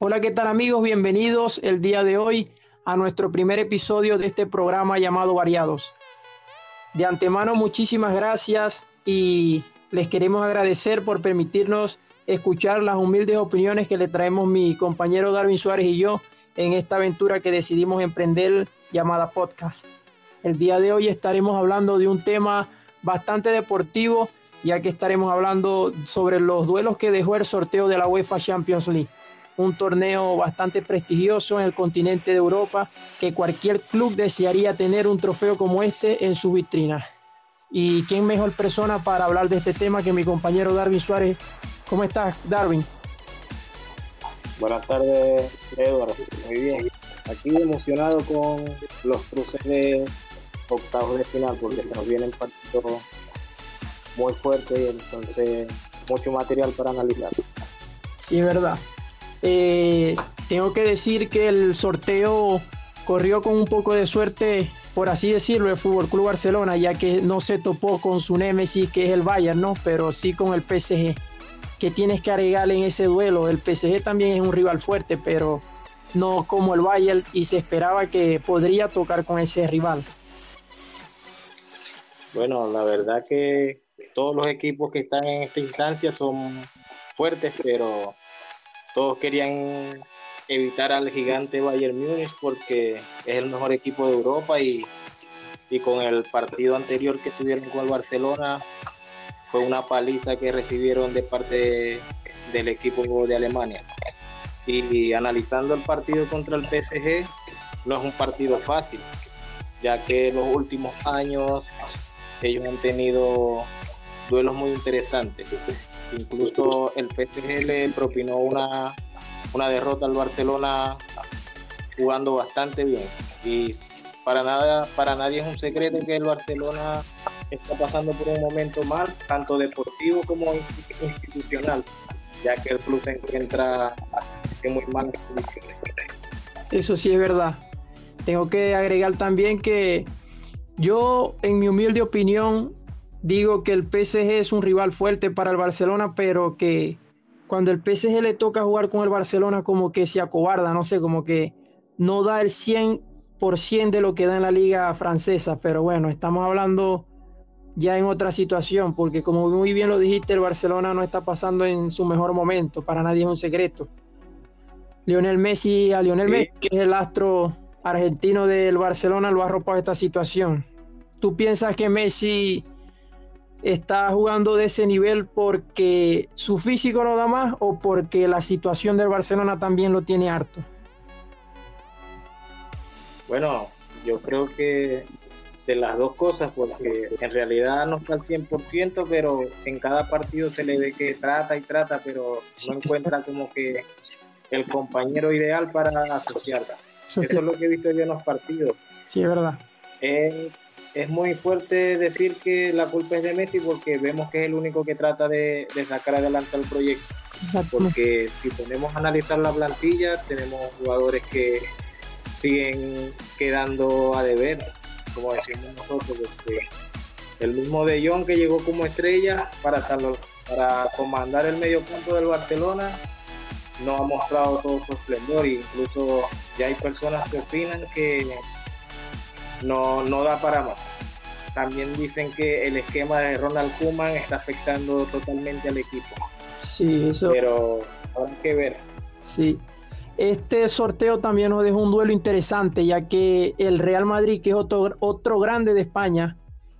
Hola, ¿qué tal amigos? Bienvenidos el día de hoy a nuestro primer episodio de este programa llamado Variados. De antemano, muchísimas gracias y les queremos agradecer por permitirnos escuchar las humildes opiniones que le traemos mi compañero Darwin Suárez y yo en esta aventura que decidimos emprender llamada podcast. El día de hoy estaremos hablando de un tema bastante deportivo, ya que estaremos hablando sobre los duelos que dejó el sorteo de la UEFA Champions League un torneo bastante prestigioso en el continente de Europa, que cualquier club desearía tener un trofeo como este en su vitrina. ¿Y quién mejor persona para hablar de este tema que mi compañero Darwin Suárez? ¿Cómo estás, Darwin? Buenas tardes, Eduardo. Muy bien. Aquí emocionado con los cruces de octavos de final porque se nos viene un partido muy fuerte y entonces mucho material para analizar. Sí, es verdad. Eh, tengo que decir que el sorteo corrió con un poco de suerte, por así decirlo, el Fútbol Club Barcelona, ya que no se topó con su némesis, que es el Bayern, ¿no? Pero sí con el PSG. que tienes que agregarle en ese duelo? El PSG también es un rival fuerte, pero no como el Bayern, y se esperaba que podría tocar con ese rival. Bueno, la verdad que todos los equipos que están en esta instancia son fuertes, pero todos querían evitar al gigante Bayern Múnich porque es el mejor equipo de Europa y, con el partido anterior que tuvieron con el Barcelona fue una paliza que recibieron de parte del equipo de Alemania. Y, analizando el partido contra el PSG, no es un partido fácil, ya que en los últimos años ellos han tenido duelos muy interesantes. Incluso el PSG le propinó una, una derrota al Barcelona jugando bastante bien. Y para nada, para nadie es un secreto que el Barcelona está pasando por un momento mal, tanto deportivo como institucional, ya que el club se encuentra en muy malas condiciones. Eso sí es verdad. Tengo que agregar también que yo, en mi humilde opinión, digo que el PSG es un rival fuerte para el Barcelona, pero que cuando el PSG le toca jugar con el Barcelona como que se acobarda, no sé, como que no da el 100% de lo que da en la liga francesa, pero bueno, estamos hablando ya en otra situación, porque como muy bien lo dijiste, el Barcelona no está pasando en su mejor momento, para nadie es un secreto. Lionel Messi, a Lionel Messi, que es el astro argentino del Barcelona, lo ha arropado esta situación. ¿Tú piensas que Messi está jugando de ese nivel porque su físico no da más o porque la situación del Barcelona también lo tiene harto? Bueno, yo creo que de las dos cosas, porque en realidad no está al 100%, pero en cada partido se le ve que trata y trata, pero no encuentra como que el compañero ideal para asociarla. Eso, es lo que he visto yo en los partidos. Sí, es verdad es muy fuerte decir que la culpa es de Messi porque vemos que es el único que trata de, sacar adelante el proyecto. Porque si ponemos a analizar la plantilla, tenemos jugadores que siguen quedando a deber, como decimos nosotros. el mismo De Jong que llegó como estrella para, para comandar el medio campo del Barcelona no ha mostrado todo su esplendor incluso ya hay personas que opinan que no, no da para más. También dicen que el esquema de Ronald Koeman está afectando totalmente al equipo. Sí, eso. Pero habrá que ver. Sí. Este sorteo también nos dejó un duelo interesante, ya que el Real Madrid, que es otro, otro grande de España,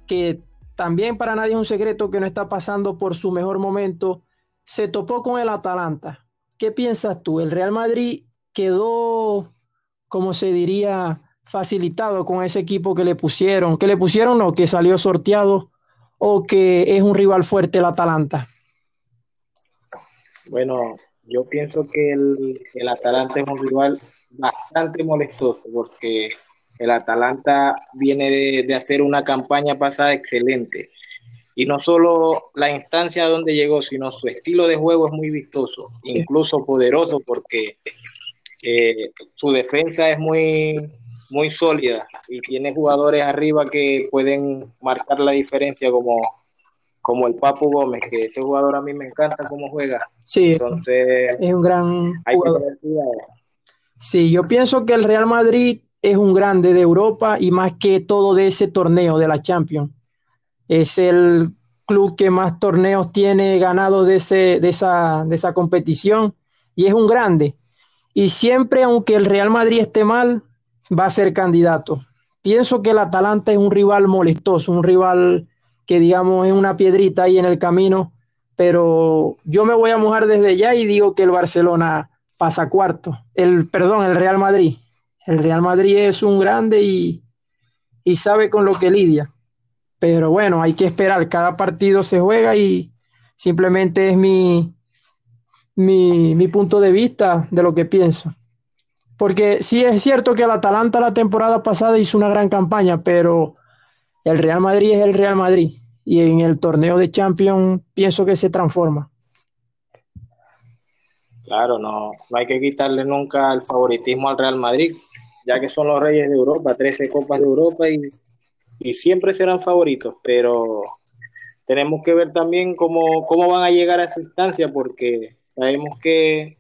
que también para nadie es un secreto que no está pasando por su mejor momento, se topó con el Atalanta. ¿Qué piensas tú? ¿El Real Madrid quedó, como se diría, facilitado con ese equipo que le pusieron, que le pusieron o que salió sorteado o que es un rival fuerte el Atalanta? Bueno, yo pienso que el, Atalanta es un rival bastante molestoso porque el Atalanta viene de, hacer una campaña pasada excelente. Y no solo la instancia donde llegó, sino su estilo de juego es muy vistoso, incluso poderoso, porque eh, su defensa es muy, muy sólida y tiene jugadores arriba que pueden marcar la diferencia como, como el Papu Gómez, que ese jugador a mí me encanta cómo juega. Sí, Entonces, es un gran jugador. Sí, yo pienso que el Real Madrid es un grande de Europa y más que todo de ese torneo de la Champions. Es el club que más torneos tiene ganado de, ese, de, esa, de esa competición y es un grande. Y siempre, aunque el Real Madrid esté mal, va a ser candidato. Pienso que el Atalanta es un rival molestoso, un rival que digamos es una piedrita ahí en el camino, pero yo me voy a mojar desde ya y digo que el Barcelona pasa cuarto. El, perdón, el Real Madrid. El Real Madrid es un grande y, y sabe con lo que lidia. Pero bueno, hay que esperar. Cada partido se juega y simplemente es mi, mi, mi punto de vista de lo que pienso. Porque sí es cierto que el Atalanta la temporada pasada hizo una gran campaña, pero el Real Madrid es el Real Madrid. Y en el torneo de Champions pienso que se transforma. Claro, no, no hay que quitarle nunca el favoritismo al Real Madrid, ya que son los reyes de Europa, 13 copas de Europa y, y siempre serán favoritos, pero tenemos que ver también cómo, cómo van a llegar a esa instancia, porque sabemos que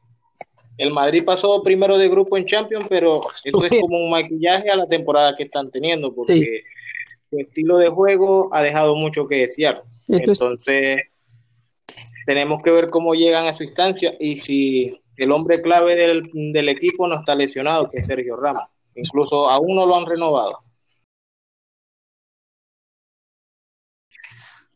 el Madrid pasó primero de grupo en Champions, pero esto es como un maquillaje a la temporada que están teniendo, porque su estilo de juego ha dejado mucho que desear. Entonces, tenemos que ver cómo llegan a su instancia y si el hombre clave del, del equipo no está lesionado, que es Sergio Ramos. Incluso aún no lo han renovado.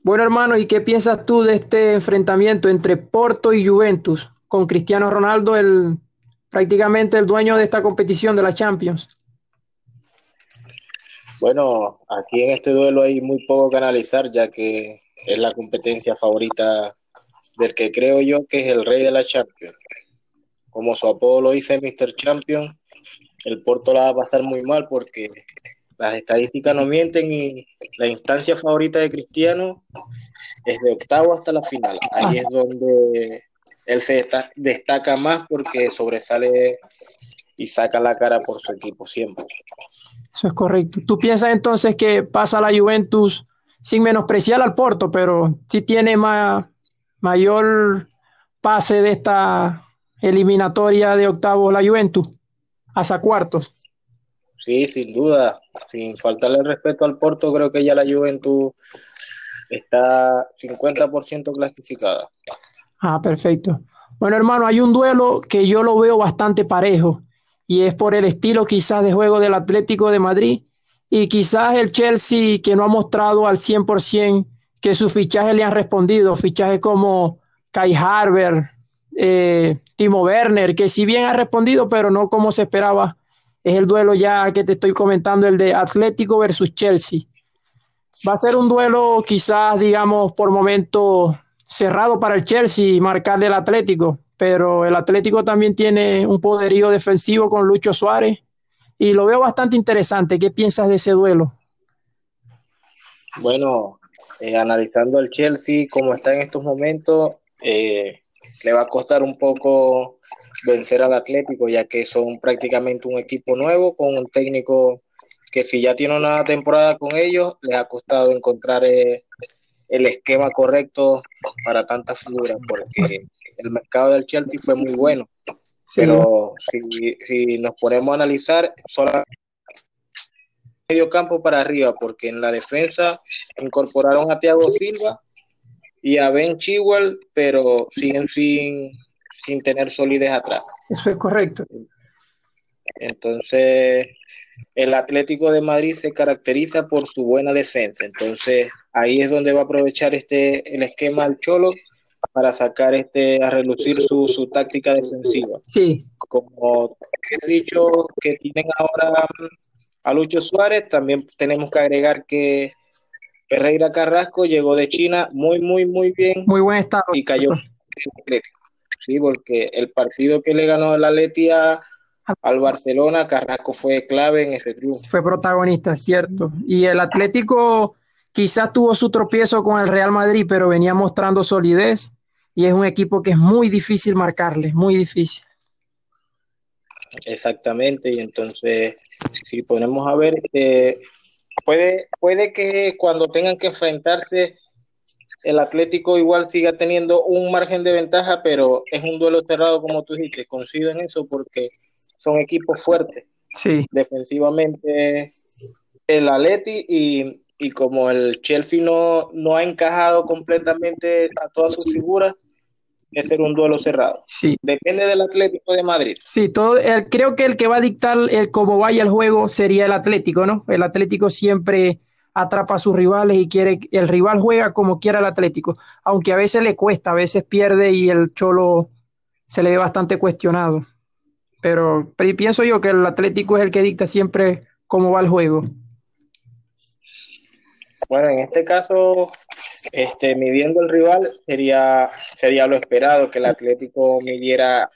Bueno, hermano, ¿y qué piensas tú de este enfrentamiento entre Porto y Juventus? Con Cristiano Ronaldo, el, prácticamente el dueño de esta competición de la Champions. Bueno, aquí en este duelo hay muy poco que analizar, ya que es la competencia favorita del que creo yo que es el rey de la Champions. Como su apodo lo dice Mr. Champion, el Porto la va a pasar muy mal porque las estadísticas no mienten y la instancia favorita de Cristiano es de octavo hasta la final. Ahí es donde él se destaca más porque sobresale y saca la cara por su equipo siempre. Eso es correcto. ¿Tú piensas entonces que pasa la Juventus sin menospreciar al Porto, pero sí tiene mayor pase de esta eliminatoria de octavos la Juventus hasta cuartos? Sí, sin duda. Sin faltarle el respeto al Porto, creo que ya la Juventus está 50% clasificada. Ah, perfecto. Bueno, hermano, hay un duelo que yo lo veo bastante parejo y es por el estilo quizás de juego del Atlético de Madrid y quizás el Chelsea que no ha mostrado al 100% que sus fichajes le han respondido, fichajes como Kai Harber, eh, Timo Werner, que si bien ha respondido, pero no como se esperaba. Es el duelo ya que te estoy comentando, el de Atlético versus Chelsea. Va a ser un duelo quizás, digamos, por momentos cerrado para el Chelsea marcarle el Atlético, pero el Atlético también tiene un poderío defensivo con Lucho Suárez y lo veo bastante interesante. ¿Qué piensas de ese duelo? Bueno, eh, analizando el Chelsea como está en estos momentos, eh, le va a costar un poco vencer al Atlético, ya que son prácticamente un equipo nuevo con un técnico que si ya tiene una temporada con ellos, les ha costado encontrar eh, el esquema correcto para tantas figuras, porque el mercado del Chelsea fue muy bueno. Pero si, nos ponemos a analizar, solo medio campo para arriba, porque en la defensa incorporaron a Thiago Silva y a Ben Chilwell, pero siguen sin, sin tener solidez atrás. Eso es correcto. Entonces, el Atlético de Madrid se caracteriza por su buena defensa. Entonces, ahí es donde va a aprovechar este el esquema al Cholo para sacar este a relucir su, su táctica defensiva. Sí. Como he dicho que tienen ahora a Lucho Suárez, también tenemos que agregar que Ferreira Carrasco llegó de China muy, muy, muy bien. Muy buen estado. Y cayó. Sí, porque el partido que le ganó el Atleti a, al Barcelona, Carrasco fue clave en ese triunfo. Fue protagonista, cierto. Y el Atlético quizás tuvo su tropiezo con el Real Madrid, pero venía mostrando solidez y es un equipo que es muy difícil marcarle, muy difícil. Exactamente, y entonces, si ponemos a ver, eh, puede, puede que cuando tengan que enfrentarse el Atlético igual siga teniendo un margen de ventaja, pero es un duelo cerrado, como tú dijiste, coincido en eso porque son equipos fuertes. Sí. Defensivamente el Atleti y, y como el Chelsea no, no ha encajado completamente a todas sus figuras, es ser un duelo cerrado. Sí. Depende del Atlético de Madrid. Sí, todo, el, creo que el que va a dictar el cómo vaya el juego sería el Atlético, ¿no? El Atlético siempre atrapa a sus rivales y quiere el rival juega como quiera el Atlético, aunque a veces le cuesta, a veces pierde y el Cholo se le ve bastante cuestionado. Pero, pero pienso yo que el Atlético es el que dicta siempre cómo va el juego. Bueno, en este caso, este, midiendo el rival, sería, sería lo esperado, que el Atlético midiera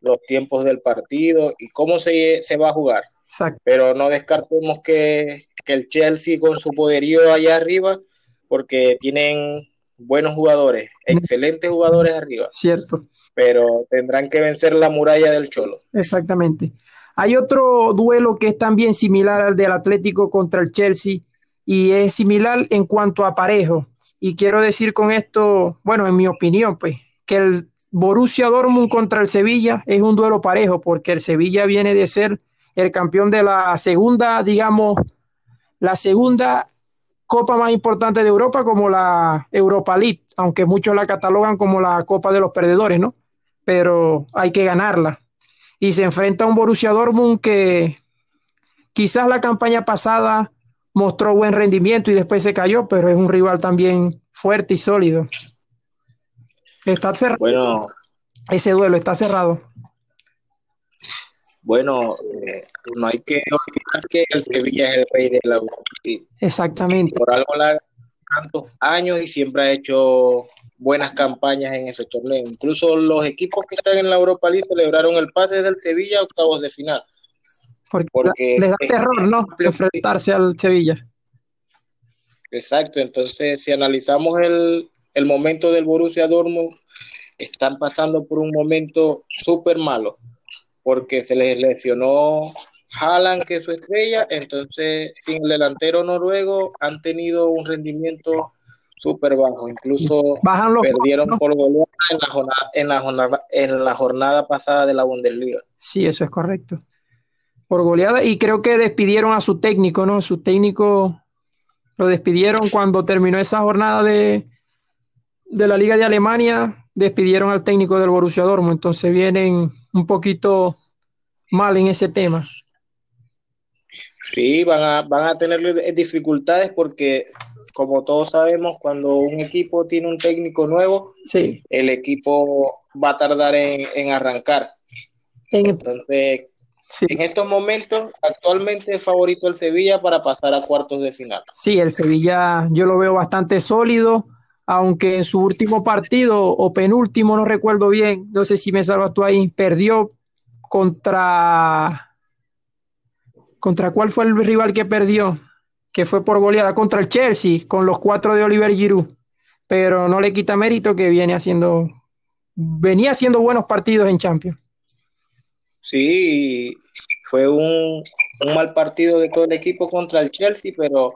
los tiempos del partido y cómo se, se va a jugar. Exacto. Pero no descartemos que, que el Chelsea con su poderío allá arriba, porque tienen buenos jugadores, excelentes jugadores arriba. Cierto. Pero tendrán que vencer la muralla del Cholo. Exactamente. Hay otro duelo que es también similar al del Atlético contra el Chelsea y es similar en cuanto a parejo. Y quiero decir con esto, bueno, en mi opinión, pues, que el Borussia Dortmund contra el Sevilla es un duelo parejo, porque el Sevilla viene de ser el campeón de la segunda, digamos, la segunda copa más importante de Europa, como la Europa League, aunque muchos la catalogan como la copa de los perdedores, ¿no? Pero hay que ganarla. Y se enfrenta a un Borussia Dortmund que quizás la campaña pasada mostró buen rendimiento y después se cayó, pero es un rival también fuerte y sólido. Está cerrado. Bueno, Ese duelo está cerrado. bueno, eh, no hay que olvidar que el Sevilla es el rey de la Europa. Exactamente. Por algo la tantos años y siempre ha hecho buenas campañas en ese torneo. Incluso los equipos que están en la Europa League celebraron el pase del Sevilla a octavos de final. Porque, Porque les da terror, ¿no? Enfrentarse al Sevilla. Exacto, entonces si analizamos el, el momento del Borussia Dortmund, están pasando por un momento súper malo, porque se les lesionó Haaland, que es su estrella, entonces sin el delantero noruego han tenido un rendimiento súper bajo, incluso Bajan los perdieron por goleada en la jornada, en la jornada, en la jornada pasada de la Bundesliga. Sí, eso es correcto. Por goleada. Y creo que despidieron a su técnico, ¿no? Su técnico lo despidieron cuando terminó esa jornada de, de la Liga de Alemania. Despidieron al técnico del Borussia Dortmund. Entonces vienen un poquito mal en ese tema. Sí, van a, van a tener dificultades porque, como todos sabemos, cuando un equipo tiene un técnico nuevo, Sí. el equipo va a tardar en, en arrancar. En, Entonces, sí. en estos momentos, actualmente es favorito el Sevilla para pasar a cuartos de final. Sí, el Sevilla yo lo veo bastante sólido, aunque en su último partido o penúltimo, no recuerdo bien, no sé si me salvas tú ahí, perdió contra... ¿Contra cuál fue el rival que perdió? Que fue por goleada contra el Chelsea, con los cuatro de Oliver Giroud. Pero no le quita mérito que viene haciendo, venía haciendo buenos partidos en Champions. Sí, fue un, un mal partido de todo el equipo contra el Chelsea, pero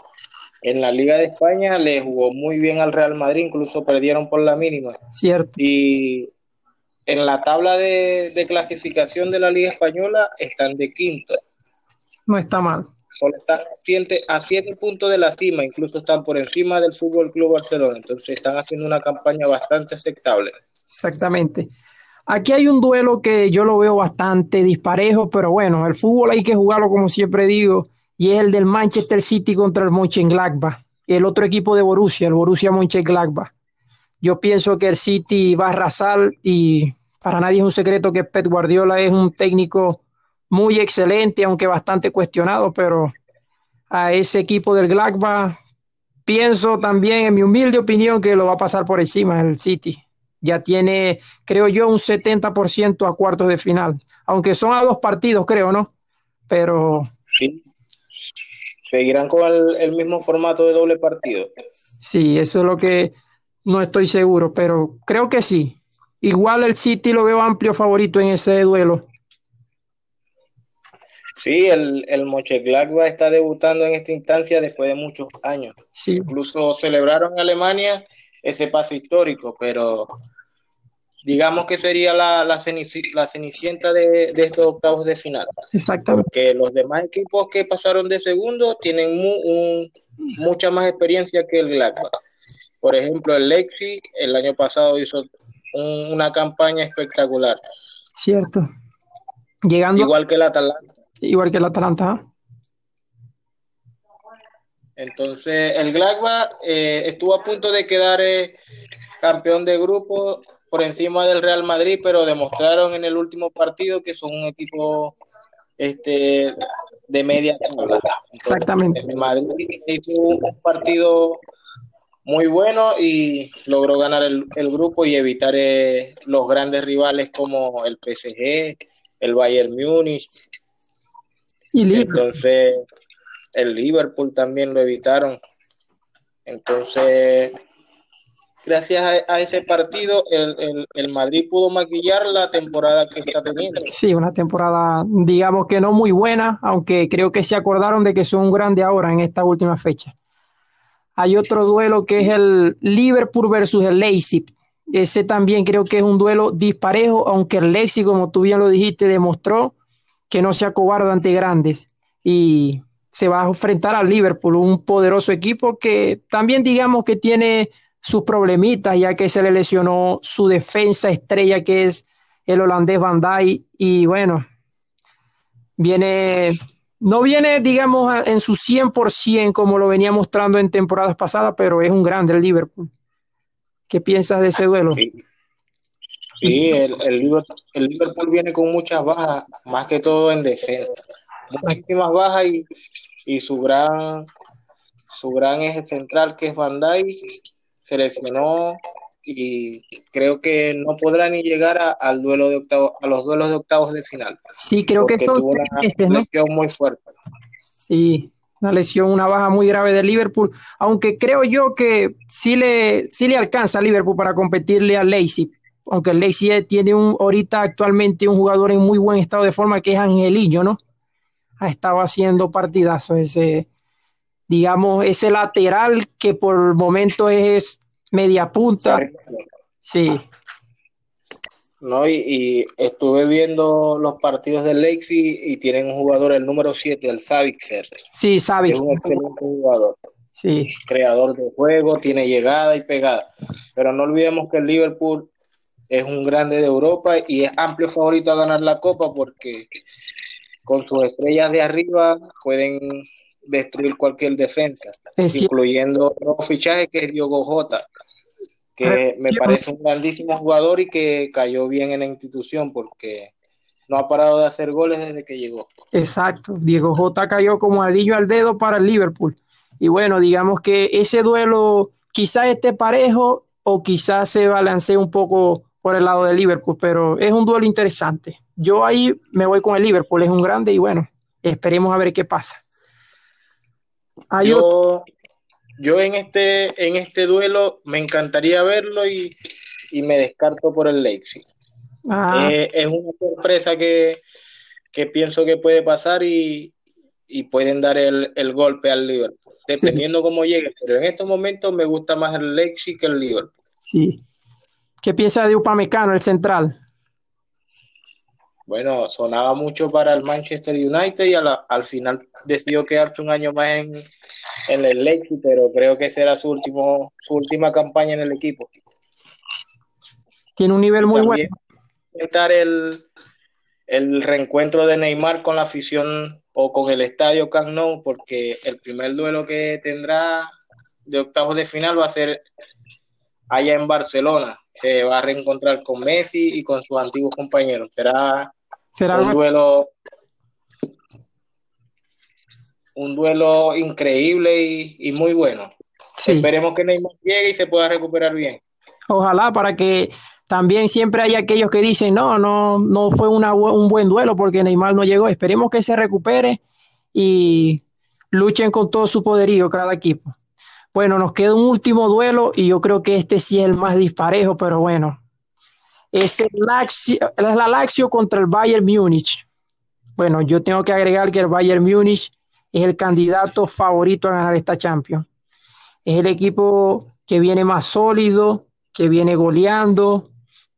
en la Liga de España le jugó muy bien al Real Madrid, incluso perdieron por la mínima. Cierto. Y en la tabla de, de clasificación de la Liga Española están de quinto. No está mal. A siete puntos de la cima, incluso están por encima del Fútbol Club Barcelona. Entonces están haciendo una campaña bastante aceptable. Exactamente. Aquí hay un duelo que yo lo veo bastante disparejo, pero bueno, el fútbol hay que jugarlo como siempre digo, y es el del Manchester City contra el Mönchengladbach, el otro equipo de Borussia, el Borussia Mönchengladbach. Yo pienso que el City va a arrasar y para nadie es un secreto que Pep Guardiola es un técnico muy excelente, aunque bastante cuestionado, pero a ese equipo del Gladbach pienso también, en mi humilde opinión, que lo va a pasar por encima el City ya tiene, creo yo, un 70% a cuartos de final, aunque son a dos partidos, creo, ¿no? Pero Sí. Seguirán con el, el mismo formato de doble partido. sí, eso es lo que no estoy seguro, pero creo que sí. Igual el City lo veo amplio favorito en ese duelo. Sí, el, el Mönchengladbach está debutando en esta instancia después de muchos años. Sí, Incluso celebraron en Alemania ese paso histórico, pero digamos que sería la, la, cenicienta de, estos octavos de final. Exactamente. Porque los demás equipos que pasaron de segundo tienen mucha más experiencia que el Gladbach. Por ejemplo, el Lexi el año pasado hizo una campaña espectacular. Cierto. Llegando. Igual que el Atalanta. Igual que el Atalanta. Entonces, el Gladbach eh, estuvo a punto de quedar eh, campeón de grupo por encima del Real Madrid, pero demostraron en el último partido que son un equipo este, de media tabla. Exactamente. El Madrid hizo un partido muy bueno y logró ganar el, grupo y evitar eh, los grandes rivales como el PSG, el Bayern Múnich. Y Entonces, el Liverpool también lo evitaron. Entonces, gracias a, ese partido, el, Madrid pudo maquillar la temporada que está teniendo. Sí, una temporada, digamos que no muy buena, aunque creo que se acordaron de que son grandes ahora en esta última fecha. Hay otro duelo que es el Liverpool versus el Leipzig. Ese también creo que es un duelo disparejo, aunque el Leipzig, como tú bien lo dijiste, demostró que no se acobarda ante grandes y se va a enfrentar al Liverpool, un poderoso equipo que también digamos que tiene sus problemitas, ya que se le lesionó su defensa estrella, que es el holandés Van Dijk, y bueno, viene, no viene, digamos, en su 100% como lo venía mostrando en temporadas pasadas, pero es un grande el Liverpool. ¿Qué piensas de ese duelo? Sí, el, Liverpool, viene con muchas bajas, más que todo en defensa. Muchísimas bajas y, y su gran su gran eje central que es Van Dijk se lesionó y creo que no podrá ni llegar a, al duelo de octavos, a los duelos de octavos de final. Sí, creo que tuvo una lesión muy fuerte. Sí, una lesión, una baja muy grave de Liverpool, aunque creo yo que sí le, sí le alcanza a Liverpool para competirle a Leipzig, aunque el Leipzig tiene un, ahorita actualmente un jugador en muy buen estado de forma que es Angelillo, ¿no? Ha estado haciendo partidazos ese, digamos, ese lateral que por momento es media punta. Sí. No, y, estuve viendo los partidos del Leipzig y tienen un jugador, el número 7, el Savitzer. Sí, Savitzer. Es un excelente jugador. Sí. Creador de juego, tiene llegada y pegada. Pero no olvidemos que el Liverpool es un grande de Europa y es amplio favorito a ganar la Copa porque con sus estrellas de arriba pueden destruir cualquier defensa, incluyendo un fichaje que es Diogo Jota, que me parece un grandísimo jugador y que cayó bien en la institución porque no ha parado de hacer goles desde que llegó. Exacto, Diego Jota cayó como adillo al dedo para el Liverpool. Y bueno, digamos que ese duelo quizás esté parejo o quizás se balancee un poco por el lado de Liverpool, pero es un duelo interesante. Yo ahí me voy con el Liverpool, es un grande y bueno, esperemos a ver qué pasa yo, yo en este, en este duelo me encantaría verlo y, me descarto por el Leipzig. Ah. Eh, es una sorpresa que, pienso que puede pasar y, pueden dar el, golpe al Liverpool, dependiendo cómo llegue. Pero en estos momentos me gusta más el Leipzig que el Liverpool. Sí. ¿Qué piensa de Upamecano, el central? bueno, sonaba mucho para el Manchester United y al final decidió quedarse un año más en, el Leipzig, pero creo que será su último su última campaña en el equipo. Tiene un nivel muy bueno. Intentar el, el reencuentro de Neymar con la afición o con el estadio Camp Nou, porque el primer duelo que tendrá de octavos de final va a ser allá en Barcelona. Se va a reencontrar con Messi y con sus antiguos compañeros. Será Será un duelo un duelo increíble y, muy bueno. Esperemos que Neymar llegue y se pueda recuperar bien. Ojalá para que también siempre haya aquellos que dicen, no, no, no fue un buen duelo porque Neymar no llegó. Esperemos que se recupere y luchen con todo su poderío cada equipo. Bueno, nos queda un último duelo y yo creo que este sí es el más disparejo, pero bueno, es el la Lazio contra el Bayern Múnich. Bueno, yo tengo que agregar que el Bayern Múnich es el candidato favorito a ganar esta Champions. Es el equipo que viene más sólido, que viene goleando.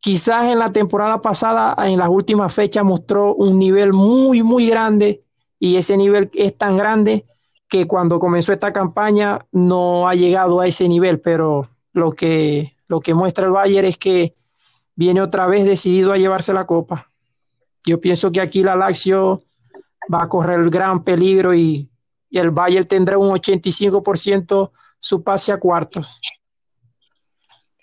Quizás en la temporada pasada, en las últimas fechas, mostró un nivel muy, muy grande y ese nivel es tan grande que cuando comenzó esta campaña no ha llegado a ese nivel, pero lo que, lo que muestra el Bayern es que viene otra vez decidido a llevarse la copa. Yo pienso que aquí la Lazio va a correr gran peligro y, y el Bayern tendrá un 85% su pase a cuartos.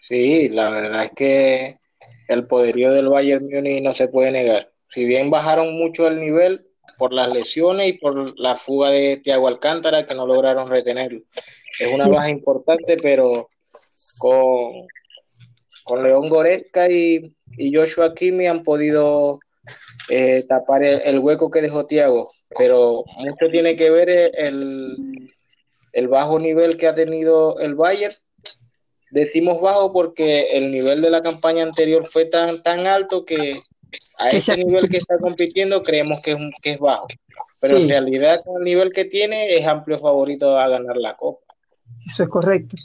Sí, la verdad es que el poderío del Bayern Múnich no se puede negar. Si bien bajaron mucho el nivel por las lesiones y por la fuga de Thiago Alcántara que no lograron retenerlo. Es una baja importante, pero con, con León Goretzka y, y Joshua Kimi han podido eh, tapar el, hueco que dejó Thiago, pero mucho tiene que ver el, el bajo nivel que ha tenido el Bayern. Decimos bajo porque el nivel de la campaña anterior fue tan, tan alto que a ese nivel que está compitiendo creemos que es, que es bajo. Pero en realidad con el nivel que tiene es amplio favorito a ganar la Copa. Eso es correcto.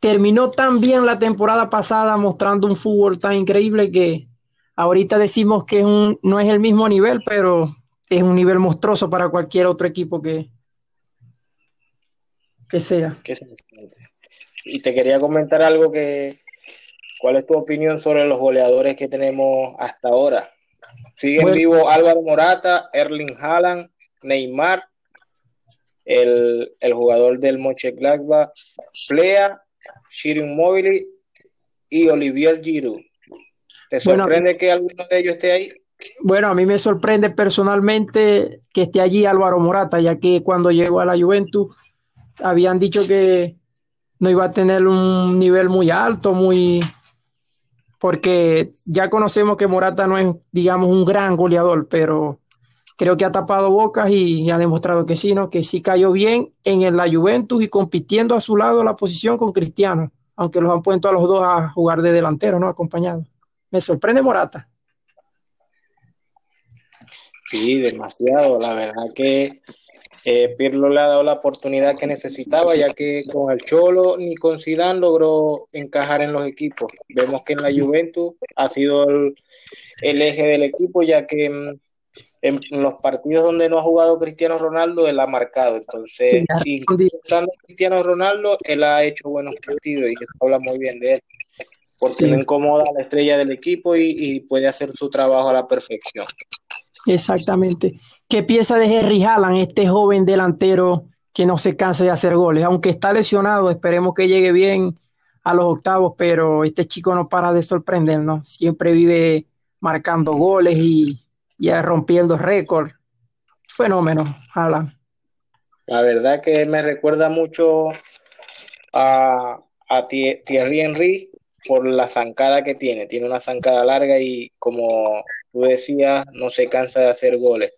Terminó tan bien la temporada pasada mostrando un fútbol tan increíble que ahorita decimos que un, no es el mismo nivel, pero es un nivel monstruoso para cualquier otro equipo que, que sea. Y te quería comentar algo que, ¿cuál es tu opinión sobre los goleadores que tenemos hasta ahora? Siguen vivo Álvaro Morata, Erling Haaland, Neymar, el, jugador del Mönchengladbach, Flea, Shirin Mobili y Olivier Giroud. ¿Te sorprende que alguno de ellos esté ahí? Bueno, a mí me sorprende personalmente que esté allí Álvaro Morata, ya que cuando llegó a la Juventus habían dicho que no iba a tener un nivel muy alto, muy porque ya conocemos que Morata no es, digamos, un gran goleador, pero creo que ha tapado bocas y, ha demostrado que sí, ¿no? Que sí cayó bien en la Juventus y compitiendo a su lado la posición con Cristiano, aunque los han puesto a los dos a jugar de delantero, ¿no? Acompañado. Me sorprende Morata. Sí, demasiado. La verdad que eh, Pirlo le ha dado la oportunidad que necesitaba, ya que con el Cholo ni con Zidane logró encajar en los equipos. Vemos que en la Juventus ha sido el, eje del equipo, ya que en, los partidos donde no ha jugado Cristiano Ronaldo, él ha marcado. Entonces, sí, Cristiano Ronaldo, él ha hecho buenos partidos y habla muy bien de él, porque no incomoda a la estrella del equipo y puede hacer su trabajo a la perfección. Exactamente. ¿Qué piensa de Henry Haaland, este joven delantero que no se cansa de hacer goles? Aunque está lesionado, esperemos que llegue bien a los octavos, pero este chico no para de sorprendernos. Siempre vive marcando goles y ya rompiendo récord. Fenómeno, Haaland. La verdad que me recuerda mucho a, a Thierry Henry por la zancada que tiene. Tiene una zancada larga y como tú decías, no se cansa de hacer goles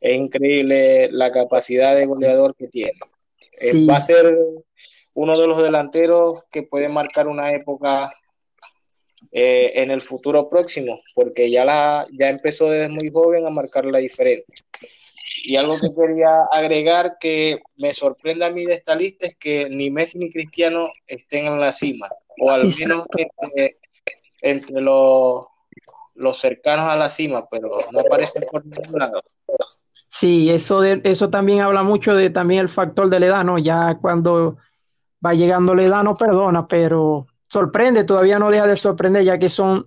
es increíble la capacidad de goleador que tiene. Eh, va a ser uno de los delanteros que puede marcar una época eh, en el futuro próximo, porque ya, la, ya empezó desde muy joven a marcar la diferencia. Y algo que quería agregar que me sorprende a mí de esta lista es que ni Messi ni Cristiano estén en la cima, o al menos entre, los, los cercanos a la cima, pero no aparecen por ningún lado. Sí, eso, de, eso también habla mucho de también el factor de la edad, ¿no? Ya cuando va llegando la edad no perdona, pero sorprende, todavía no deja de sorprender, ya que son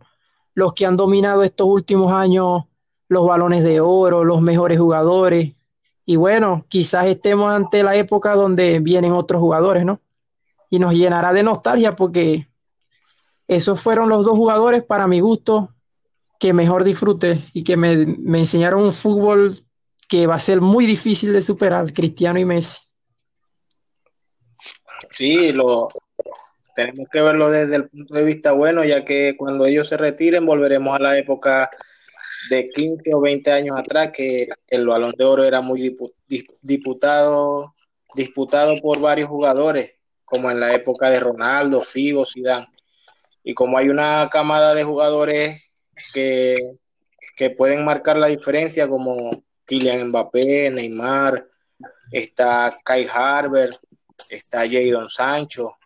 los que han dominado estos últimos años los balones de oro, los mejores jugadores. Y bueno, quizás estemos ante la época donde vienen otros jugadores, ¿no? Y nos llenará de nostalgia porque esos fueron los dos jugadores para mi gusto que mejor disfrute y que me, me enseñaron un fútbol que va a ser muy difícil de superar, Cristiano y Messi. Sí, lo tenemos que verlo desde el punto de vista bueno, ya que cuando ellos se retiren volveremos a la época de 15 o 20 años atrás, que el balón de oro era muy diputado, disputado por varios jugadores, como en la época de Ronaldo, Figo, Zidane. Y como hay una camada de jugadores que, que pueden marcar la diferencia, como Kylian Mbappé, Neymar, está Kai Harber, está Jadon Sancho.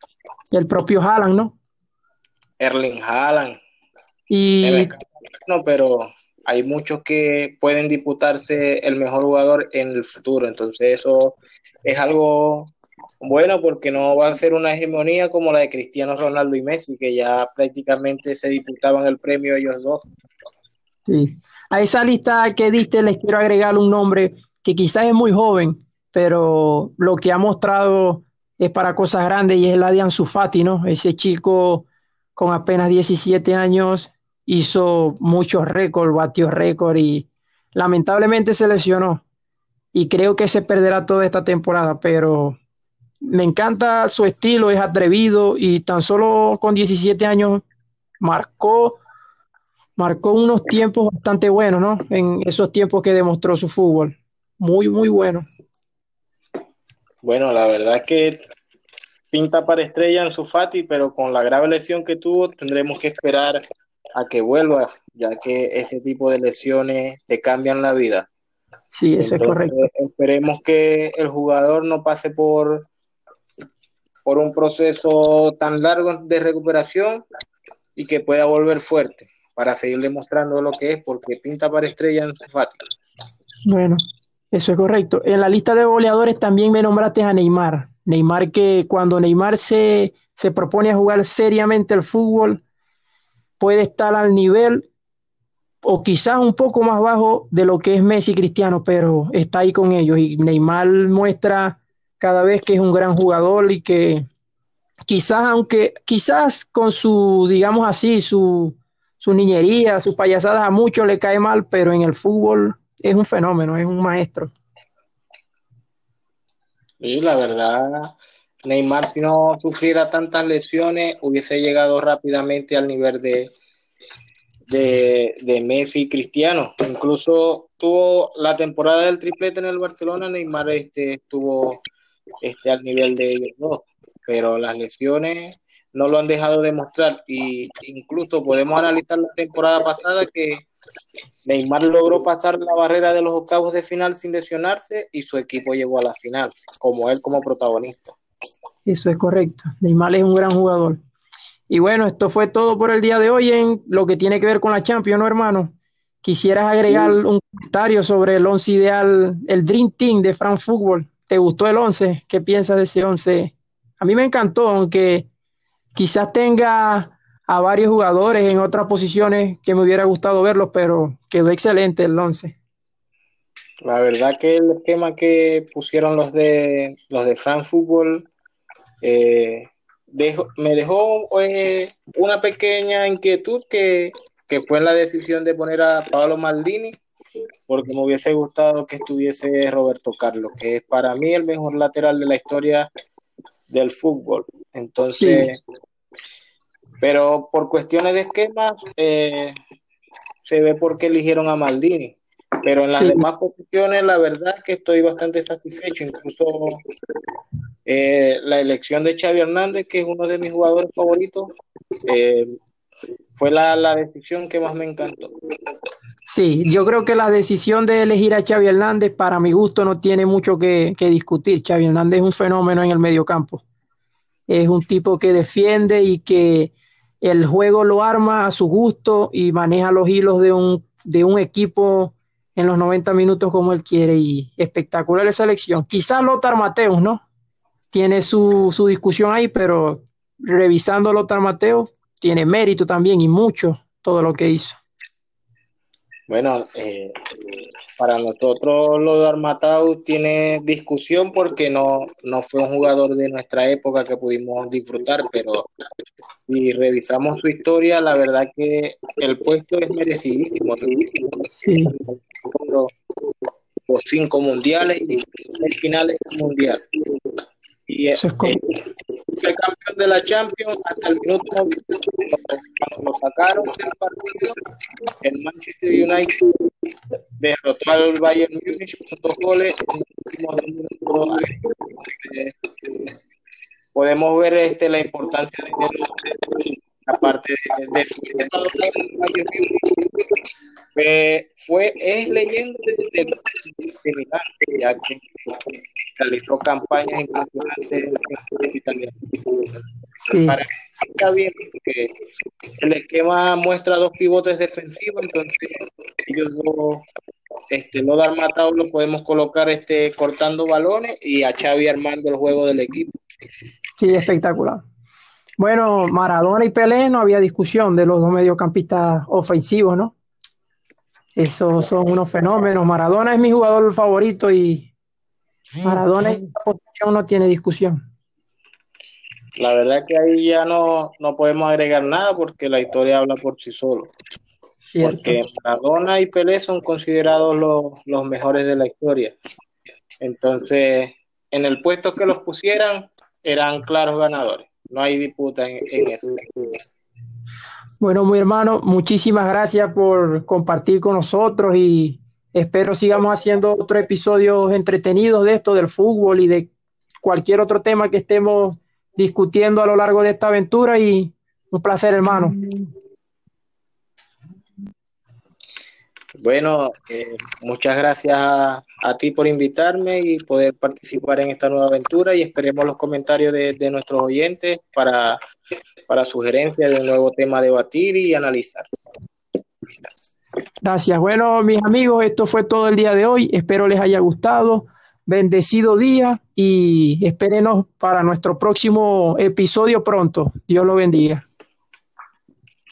El propio Haaland, ¿no? Erling Haaland. Y... No, pero hay muchos que pueden disputarse el mejor jugador en el futuro, entonces eso es algo bueno porque no va a ser una hegemonía como la de Cristiano Ronaldo y Messi, que ya prácticamente se disputaban el premio ellos dos. Sí. A esa lista que diste les quiero agregar un nombre que quizás es muy joven, pero lo que ha mostrado es para cosas grandes y es la de Ansu ¿no? Ese chico con apenas 17 años hizo muchos récords, batió récord y lamentablemente se lesionó. Y creo que se perderá toda esta temporada, pero me encanta su estilo, es atrevido y tan solo con 17 años marcó, marcó unos tiempos bastante buenos, ¿no? En esos tiempos que demostró su fútbol. Muy, muy bueno. Bueno, la verdad es que pinta para estrella en su Fati, pero con la grave lesión que tuvo tendremos que esperar a que vuelva, ya que ese tipo de lesiones te cambian la vida. Sí, eso es correcto. Esperemos que el jugador no pase por por un proceso tan largo de recuperación y que pueda volver fuerte para seguir demostrando lo que es, porque pinta para estrella en su Bueno, eso es correcto. En la lista de goleadores también me nombraste a Neymar. Neymar que cuando Neymar se, se propone a jugar seriamente el fútbol, puede estar al nivel o quizás un poco más bajo de lo que es Messi Cristiano, pero está ahí con ellos y Neymar muestra cada vez que es un gran jugador y que quizás, aunque quizás con su, digamos así, su, su niñería, sus payasadas a muchos le cae mal, pero en el fútbol es un fenómeno, es un maestro. Y la verdad, Neymar si no sufriera tantas lesiones, hubiese llegado rápidamente al nivel de, de, de Messi Cristiano. Incluso tuvo la temporada del triplete en el Barcelona, Neymar este, estuvo esté al nivel de ellos dos, pero las lesiones no lo han dejado demostrar y incluso podemos analizar la temporada pasada que Neymar logró pasar la barrera de los octavos de final sin lesionarse y su equipo llegó a la final, como él como protagonista. Eso es correcto. Neymar es un gran jugador. Y bueno, esto fue todo por el día de hoy en lo que tiene que ver con la Champions, ¿no, hermano? ¿Quisieras agregar un comentario sobre el once ideal, el Dream Team de France Football? ¿Te gustó el 11? ¿Qué piensas de ese 11? A mí me encantó, aunque quizás tenga a varios jugadores en otras posiciones que me hubiera gustado verlos, pero quedó excelente el 11. La verdad que el esquema que pusieron los de los de Football eh, me dejó eh, una pequeña inquietud que, que fue la decisión de poner a Pablo Maldini porque me hubiese gustado que estuviese Roberto Carlos, que es para mí el mejor lateral de la historia del fútbol. Entonces, pero por cuestiones de esquema, eh, se ve por qué eligieron a Maldini. Pero en las demás posiciones, la verdad es que estoy bastante satisfecho. Incluso eh, la elección de Xavi Hernández, que es uno de mis jugadores favoritos, eh, fue la, la decisión que más me encantó. Sí, yo creo que la decisión de elegir a Xavi Hernández, para mi gusto, no tiene mucho que, discutir. Xavi Hernández es un fenómeno en el mediocampo. Es un tipo que defiende y que el juego lo arma a su gusto y maneja los hilos de un, de un equipo en los 90 minutos como él quiere. Y espectacular esa elección. Quizás Lothar Mateus, ¿no? Tiene su, su discusión ahí, pero revisando Lothar Mateus, tiene mérito también y mucho todo lo que hizo. Bueno, eh, para nosotros lo de Armatau tiene discusión porque no, no fue un jugador de nuestra época que pudimos disfrutar, pero si revisamos su historia, la verdad que el puesto es merecidísimo. Sí. Los cinco mundiales y el final es mundial. Y es, fue campeón de la Champions hasta el minuto cuando lo sacaron del partido, el Manchester United derrotó al Bayern Múnich con dos goles en los podemos ver este la importancia de aparte de, de, fue, es leyenda desde el ya que realizó campañas impresionantes en italiano. Sí. Para está bien que el esquema muestra dos pivotes defensivos, entonces ellos dos este, no dar matado lo podemos colocar este, cortando balones y a Xavi armando el juego del equipo. Sí, espectacular. Bueno, Maradona y Pelé no había discusión de los dos mediocampistas ofensivos, ¿no? Esos son unos fenómenos. Maradona es mi jugador favorito y Maradona en esta posición no tiene discusión. La verdad que ahí ya no, no podemos agregar nada porque la historia habla por sí solo. Porque Maradona y Pelé son considerados los, mejores de la historia. Entonces, en el puesto que los pusieran, eran claros ganadores. No hay disputa en, eso. Bueno, mi hermano, muchísimas gracias por compartir con nosotros y espero sigamos haciendo otros episodios entretenidos de esto, del fútbol y de cualquier otro tema que estemos discutiendo a lo largo de esta aventura y un placer, hermano. Bueno, eh, muchas gracias a, ti por invitarme y poder participar en esta nueva aventura y esperemos los comentarios de, nuestros oyentes para, para sugerencias de un nuevo tema a debatir y analizar. Gracias. Bueno, mis amigos, esto fue todo el día de hoy. Espero les haya gustado. Bendecido día y espérenos para nuestro próximo episodio pronto. Dios lo bendiga.